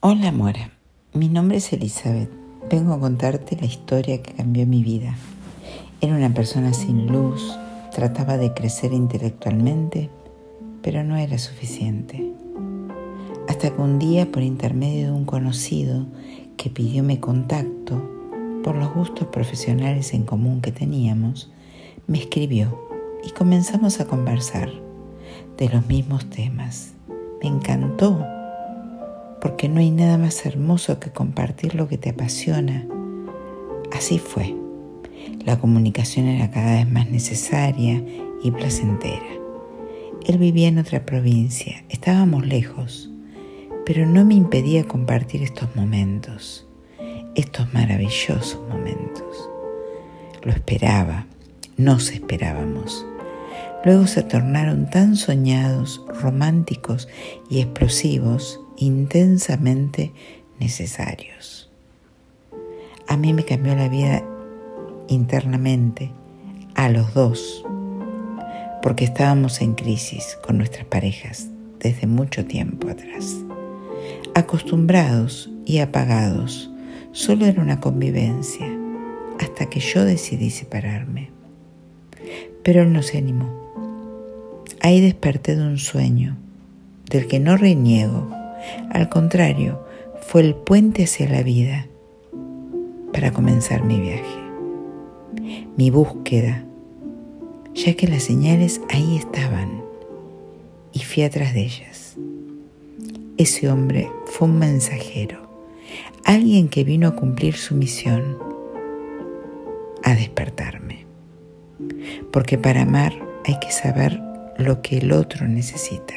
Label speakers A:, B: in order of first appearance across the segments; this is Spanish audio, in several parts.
A: Hola Mora, mi nombre es Elizabeth. Vengo a contarte la historia que cambió mi vida. Era una persona sin luz, trataba de crecer intelectualmente, pero no era suficiente. Hasta que un día, por intermedio de un conocido que pidió mi contacto, por los gustos profesionales en común que teníamos, me escribió y comenzamos a conversar de los mismos temas. Me encantó porque no hay nada más hermoso que compartir lo que te apasiona. Así fue. La comunicación era cada vez más necesaria y placentera. Él vivía en otra provincia, estábamos lejos, pero no me impedía compartir estos momentos, estos maravillosos momentos. Lo esperaba, nos esperábamos. Luego se tornaron tan soñados, románticos y explosivos intensamente necesarios. A mí me cambió la vida internamente, a los dos, porque estábamos en crisis con nuestras parejas desde mucho tiempo atrás. Acostumbrados y apagados, solo era una convivencia, hasta que yo decidí separarme. Pero él no se animó. Ahí desperté de un sueño, del que no reniego, al contrario, fue el puente hacia la vida para comenzar mi viaje, mi búsqueda, ya que las señales ahí estaban y fui atrás de ellas. Ese hombre fue un mensajero, alguien que vino a cumplir su misión, a despertarme. Porque para amar hay que saber lo que el otro necesita.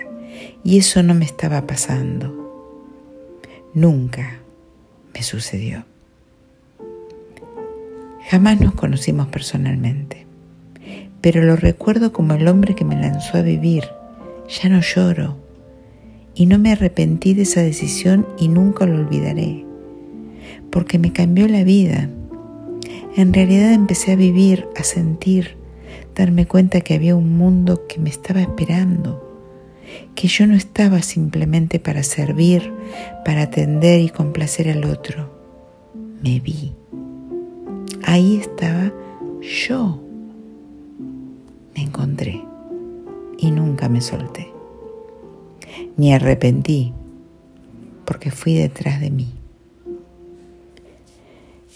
A: Y eso no me estaba pasando. Nunca me sucedió. Jamás nos conocimos personalmente, pero lo recuerdo como el hombre que me lanzó a vivir. Ya no lloro y no me arrepentí de esa decisión y nunca lo olvidaré, porque me cambió la vida. En realidad empecé a vivir, a sentir, darme cuenta que había un mundo que me estaba esperando que yo no estaba simplemente para servir, para atender y complacer al otro. Me vi. Ahí estaba yo. Me encontré y nunca me solté. Ni arrepentí porque fui detrás de mí.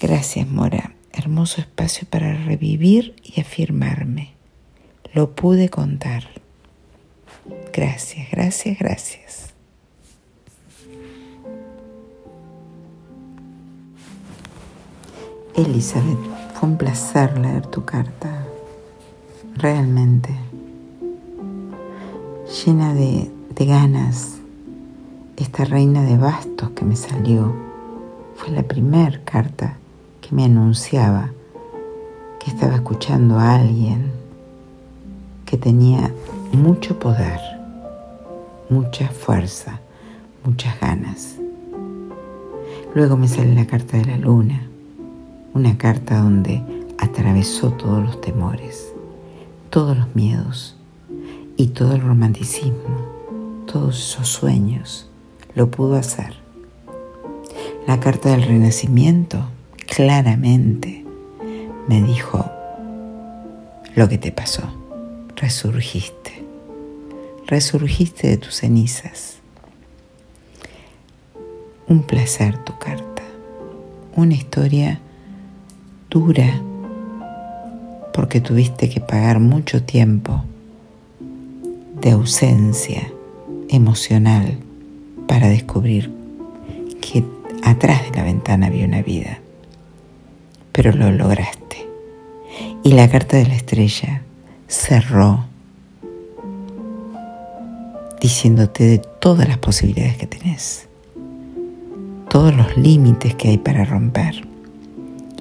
A: Gracias, Mora. Hermoso espacio para revivir y afirmarme. Lo pude contar. Gracias, gracias, gracias. Elizabeth, fue un placer leer tu carta. Realmente. Llena de, de ganas. Esta reina de bastos que me salió fue la primera carta que me anunciaba que estaba escuchando a alguien tenía mucho poder mucha fuerza, muchas ganas. Luego me sale la carta de la luna, una carta donde atravesó todos los temores, todos los miedos y todo el romanticismo, todos esos sueños, lo pudo hacer. La carta del renacimiento claramente me dijo lo que te pasó, resurgiste resurgiste de tus cenizas. Un placer tu carta, una historia dura porque tuviste que pagar mucho tiempo de ausencia emocional para descubrir que atrás de la ventana había una vida, pero lo lograste. Y la carta de la estrella cerró diciéndote de todas las posibilidades que tenés, todos los límites que hay para romper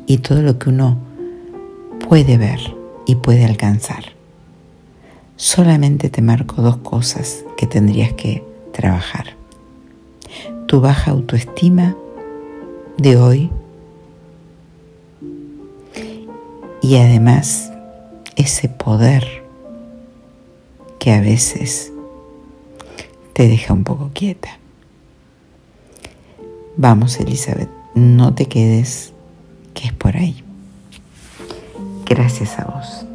A: y todo lo que uno puede ver y puede alcanzar. Solamente te marco dos cosas que tendrías que trabajar. Tu baja autoestima de hoy y además ese poder que a veces te deja un poco quieta. Vamos, Elizabeth, no te quedes, que es por ahí. Gracias a vos.